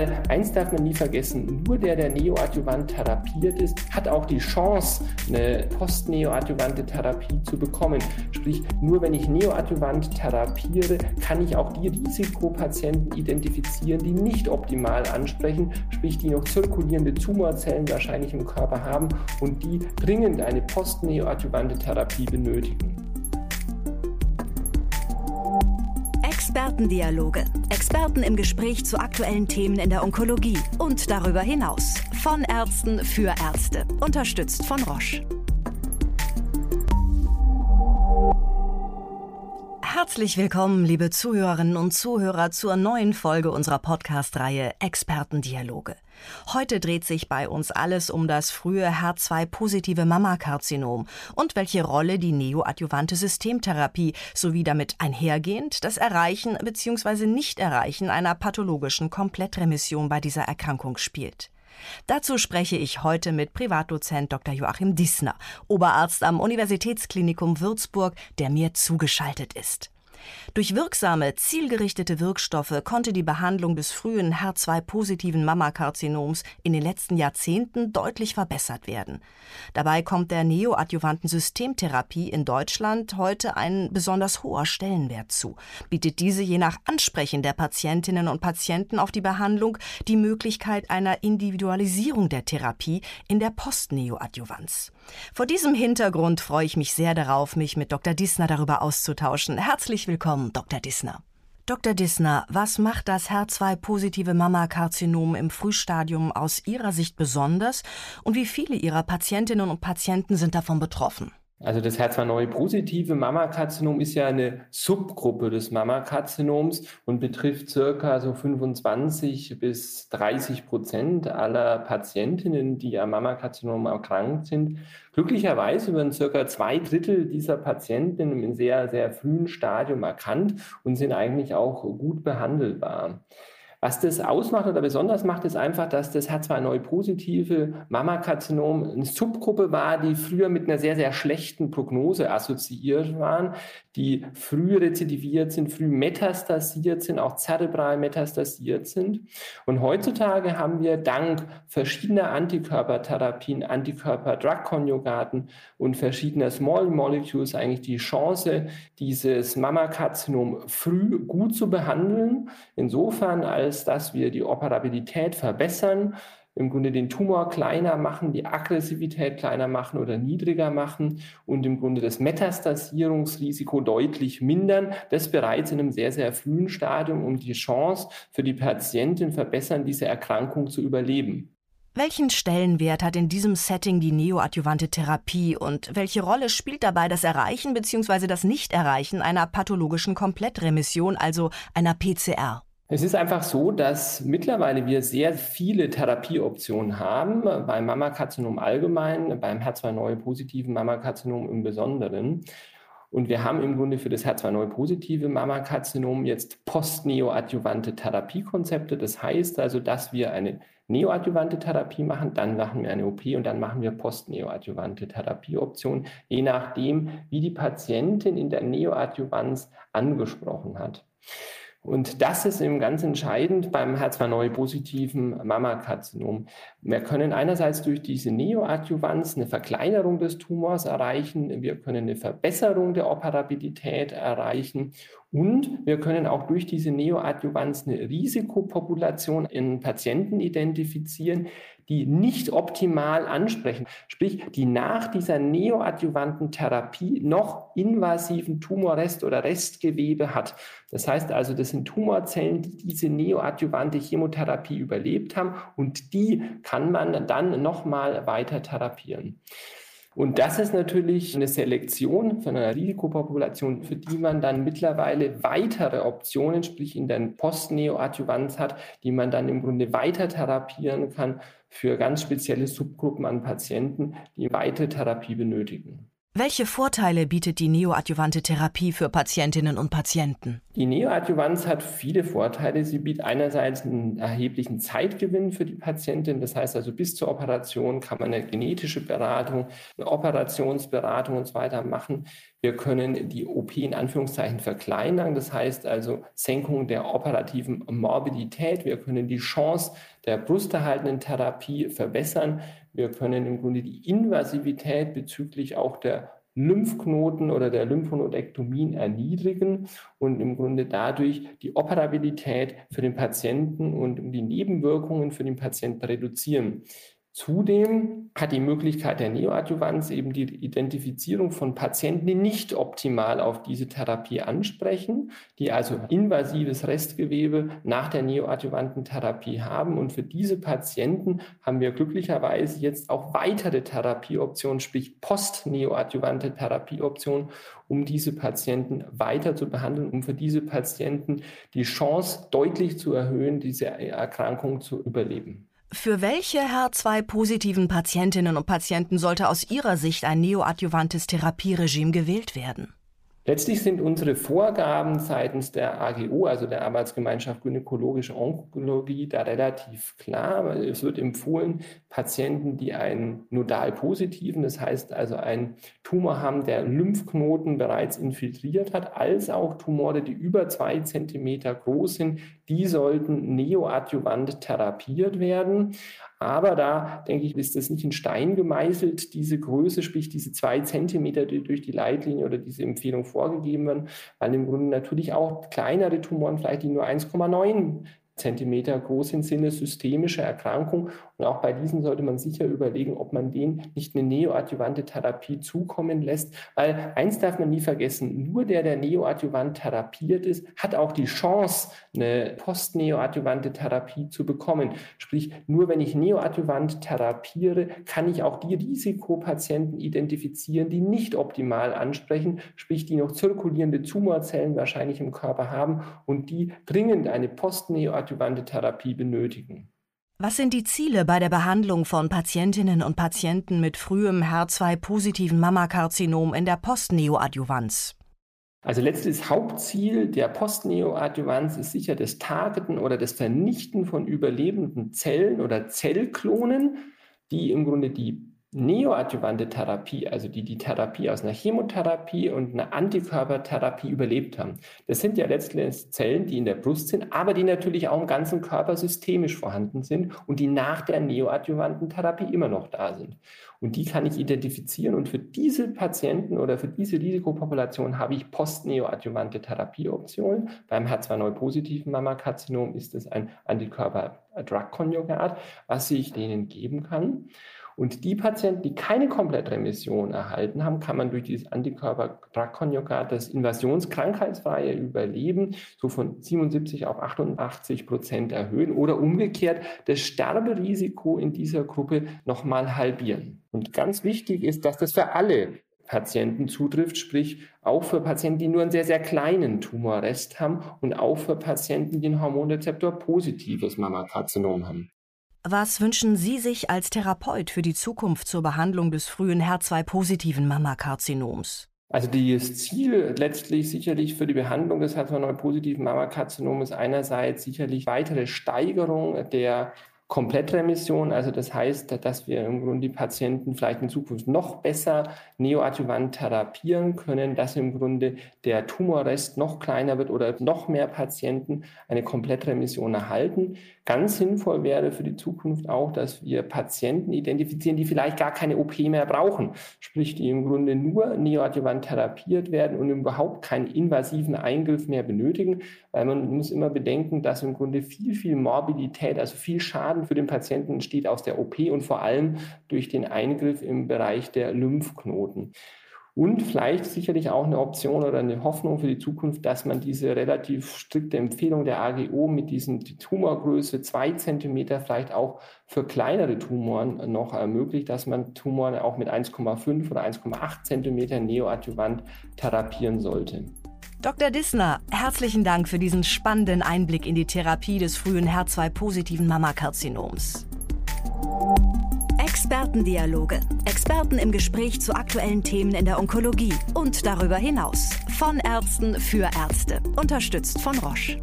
Weil eins darf man nie vergessen, nur der, der neoadjuvant therapiert ist, hat auch die Chance, eine postneoadjuvante Therapie zu bekommen. Sprich, nur wenn ich neoadjuvant therapiere, kann ich auch die Risikopatienten identifizieren, die nicht optimal ansprechen, sprich, die noch zirkulierende Tumorzellen wahrscheinlich im Körper haben und die dringend eine postneoadjuvante Therapie benötigen. Expertendialoge. Experten im Gespräch zu aktuellen Themen in der Onkologie und darüber hinaus. Von Ärzten für Ärzte. Unterstützt von Roche. Herzlich willkommen, liebe Zuhörerinnen und Zuhörer, zur neuen Folge unserer Podcast-Reihe Expertendialoge. Heute dreht sich bei uns alles um das frühe HER2-positive Mammakarzinom und welche Rolle die neoadjuvante Systemtherapie sowie damit einhergehend das Erreichen bzw. Nicht-Erreichen einer pathologischen Komplettremission bei dieser Erkrankung spielt. Dazu spreche ich heute mit Privatdozent Dr. Joachim Dissner, Oberarzt am Universitätsklinikum Würzburg, der mir zugeschaltet ist. Durch wirksame, zielgerichtete Wirkstoffe konnte die Behandlung des frühen HER2-positiven Mammakarzinoms in den letzten Jahrzehnten deutlich verbessert werden. Dabei kommt der neoadjuvanten Systemtherapie in Deutschland heute ein besonders hoher Stellenwert zu, bietet diese je nach Ansprechen der Patientinnen und Patienten auf die Behandlung die Möglichkeit einer Individualisierung der Therapie in der Postneoadjuvanz. Vor diesem Hintergrund freue ich mich sehr darauf, mich mit Dr. Dissner darüber auszutauschen. Herzlich willkommen, Dr. Dissner. Dr. Dissner, was macht das HER2-positive Mammakarzinom im Frühstadium aus Ihrer Sicht besonders und wie viele Ihrer Patientinnen und Patienten sind davon betroffen? Also das HER2-positive Mammakarzinoom ist ja eine Subgruppe des Mammakarzinoms und betrifft circa so 25 bis 30 Prozent aller Patientinnen, die am Mammakarzinom erkrankt sind. Glücklicherweise werden circa zwei Drittel dieser Patientinnen im sehr, sehr frühen Stadium erkannt und sind eigentlich auch gut behandelbar. Was das ausmacht oder besonders macht, ist einfach, dass das H2-Neu-positive Mammakarzinom eine Subgruppe war, die früher mit einer sehr, sehr schlechten Prognose assoziiert waren, die früh rezidiviert sind, früh metastasiert sind, auch zerebral metastasiert sind. Und heutzutage haben wir dank verschiedener Antikörpertherapien, Antikörper-Drug-Konjugaten und verschiedener Small Molecules eigentlich die Chance, dieses Mammakarzinom früh gut zu behandeln. Insofern, als dass wir die Operabilität verbessern, im Grunde den Tumor kleiner machen, die Aggressivität kleiner machen oder niedriger machen und im Grunde das Metastasierungsrisiko deutlich mindern. Das bereits in einem sehr, sehr frühen Stadium, um die Chance für die Patientin verbessern, diese Erkrankung zu überleben. Welchen Stellenwert hat in diesem Setting die neoadjuvante Therapie und welche Rolle spielt dabei das Erreichen bzw. das Nichterreichen einer pathologischen Komplettremission, also einer PCR? Es ist einfach so, dass mittlerweile wir sehr viele Therapieoptionen haben, beim Mammakarzinom allgemein, beim HER2-neu-positiven Mammakarzinom im Besonderen. Und wir haben im Grunde für das HER2-neu-positive Mammakarzinom jetzt postneoadjuvante Therapiekonzepte. Das heißt also, dass wir eine neoadjuvante Therapie machen, dann machen wir eine OP und dann machen wir postneoadjuvante Therapieoptionen, je nachdem, wie die Patientin in der Neoadjuvanz angesprochen hat. Und das ist eben ganz entscheidend beim H2-Neu-positiven Mammakarzinom. Wir können einerseits durch diese Neoadjuvanz eine Verkleinerung des Tumors erreichen, wir können eine Verbesserung der Operabilität erreichen und wir können auch durch diese Neoadjuvanz eine Risikopopulation in Patienten identifizieren, die nicht optimal ansprechen, sprich, die nach dieser neoadjuvanten Therapie noch invasiven Tumorrest oder Restgewebe hat. Das heißt also, das sind Tumorzellen, die diese neoadjuvante Chemotherapie überlebt haben und die kann man dann nochmal weiter therapieren. Und das ist natürlich eine Selektion von einer Risikopopulation, für die man dann mittlerweile weitere Optionen, sprich in der Postneoadjuvanz hat, die man dann im Grunde weiter therapieren kann für ganz spezielle Subgruppen an Patienten, die weitere Therapie benötigen. Welche Vorteile bietet die neoadjuvante Therapie für Patientinnen und Patienten? Die Neoadjuvanz hat viele Vorteile. Sie bietet einerseits einen erheblichen Zeitgewinn für die Patientin. Das heißt also, bis zur Operation kann man eine genetische Beratung, eine Operationsberatung und so weiter machen. Wir können die OP in Anführungszeichen verkleinern. Das heißt also Senkung der operativen Morbidität. Wir können die Chance der brusterhaltenden Therapie verbessern. Wir können im Grunde die Invasivität bezüglich auch der Lymphknoten oder der Lymphonodektomien erniedrigen und im Grunde dadurch die Operabilität für den Patienten und die Nebenwirkungen für den Patienten reduzieren. Zudem hat die Möglichkeit der Neoadjuvanz eben die Identifizierung von Patienten, die nicht optimal auf diese Therapie ansprechen, die also invasives Restgewebe nach der neoadjuvanten Therapie haben. Und für diese Patienten haben wir glücklicherweise jetzt auch weitere Therapieoptionen, sprich post-neoadjuvante Therapieoptionen, um diese Patienten weiter zu behandeln, um für diese Patienten die Chance deutlich zu erhöhen, diese Erkrankung zu überleben. Für welche HER2-positiven Patientinnen und Patienten sollte aus Ihrer Sicht ein neoadjuvantes Therapieregime gewählt werden? Letztlich sind unsere Vorgaben seitens der AGO, also der Arbeitsgemeinschaft Gynäkologische Onkologie, da relativ klar. Es wird empfohlen, Patienten, die einen nodal positiven, das heißt also einen Tumor haben, der Lymphknoten bereits infiltriert hat, als auch Tumore, die über zwei Zentimeter groß sind, die sollten neoadjuvant therapiert werden. Aber da, denke ich, ist das nicht in Stein gemeißelt, diese Größe, sprich diese zwei Zentimeter, die durch die Leitlinie oder diese Empfehlung vorgegeben werden, weil im Grunde natürlich auch kleinere Tumoren, vielleicht die nur 1,9 Zentimeter groß sind, sind eine systemische Erkrankung. Und auch bei diesen sollte man sicher überlegen, ob man denen nicht eine neoadjuvante Therapie zukommen lässt. Weil eins darf man nie vergessen, nur der, der neoadjuvant therapiert ist, hat auch die Chance, eine postneoadjuvante Therapie zu bekommen. Sprich, nur wenn ich neoadjuvant therapiere, kann ich auch die Risikopatienten identifizieren, die nicht optimal ansprechen, sprich, die noch zirkulierende Tumorzellen wahrscheinlich im Körper haben und die dringend eine postneoadjuvante adjuvante Therapie benötigen. Was sind die Ziele bei der Behandlung von Patientinnen und Patienten mit frühem HER2-positiven Mammakarzinom in der Postneoadjuvanz? Also letztes Hauptziel der Postneoadjuvanz ist sicher das Targeten oder das Vernichten von überlebenden Zellen oder Zellklonen, die im Grunde die neoadjuvante Therapie, also die die Therapie aus einer Chemotherapie und einer Antikörpertherapie überlebt haben. Das sind ja letztlich Zellen, die in der Brust sind, aber die natürlich auch im ganzen Körper systemisch vorhanden sind und die nach der neoadjuvanten Therapie immer noch da sind. Und die kann ich identifizieren und für diese Patienten oder für diese Risikopopulation habe ich postneoadjuvante Therapieoptionen. Beim H2-Neu-positiven Mammakarzinom ist es ein Antikörper-Drug-Konjugat, was ich denen geben kann. Und die Patienten, die keine Komplettremission erhalten haben, kann man durch dieses Antikörper-Drug-Konjugat das invasionskrankheitsfreie Überleben so von 77 auf 88 Prozent erhöhen oder umgekehrt das Sterberisiko in dieser Gruppe nochmal halbieren. Und ganz wichtig ist, dass das für alle Patienten zutrifft, sprich auch für Patienten, die nur einen sehr, sehr kleinen Tumorrest haben und auch für Patienten, die ein Hormonrezeptor positives Mammakarzinom haben. Was wünschen Sie sich als Therapeut für die Zukunft zur Behandlung des frühen HER2-positiven Mammakarzinoms? Also das Ziel letztlich sicherlich für die Behandlung des HER2-positiven Mammakarzinoms einerseits sicherlich weitere Steigerung der Komplettremission, also das heißt, dass wir im Grunde die Patienten vielleicht in Zukunft noch besser neoadjuvant therapieren können, dass im Grunde der Tumorrest noch kleiner wird oder noch mehr Patienten eine Komplettremission erhalten. Ganz sinnvoll wäre für die Zukunft auch, dass wir Patienten identifizieren, die vielleicht gar keine OP mehr brauchen, sprich die im Grunde nur neoadjuvant therapiert werden und überhaupt keinen invasiven Eingriff mehr benötigen, weil man muss immer bedenken, dass im Grunde viel, viel Morbidität, also viel Schaden für den Patienten entsteht aus der OP und vor allem durch den Eingriff im Bereich der Lymphknoten. Und vielleicht sicherlich auch eine Option oder eine Hoffnung für die Zukunft, dass man diese relativ strikte Empfehlung der AGO mit diesen die Tumorgröße zwei Zentimeter vielleicht auch für kleinere Tumoren noch ermöglicht, dass man Tumoren auch mit 1,5 oder 1,8 Zentimeter neoadjuvant therapieren sollte. Dr. Dissner, herzlichen Dank für diesen spannenden Einblick in die Therapie des frühen HER2-positiven Mammakarzinoms. Expertendialoge. Experten im Gespräch zu aktuellen Themen in der Onkologie und darüber hinaus. Von Ärzten für Ärzte. Unterstützt von Roche.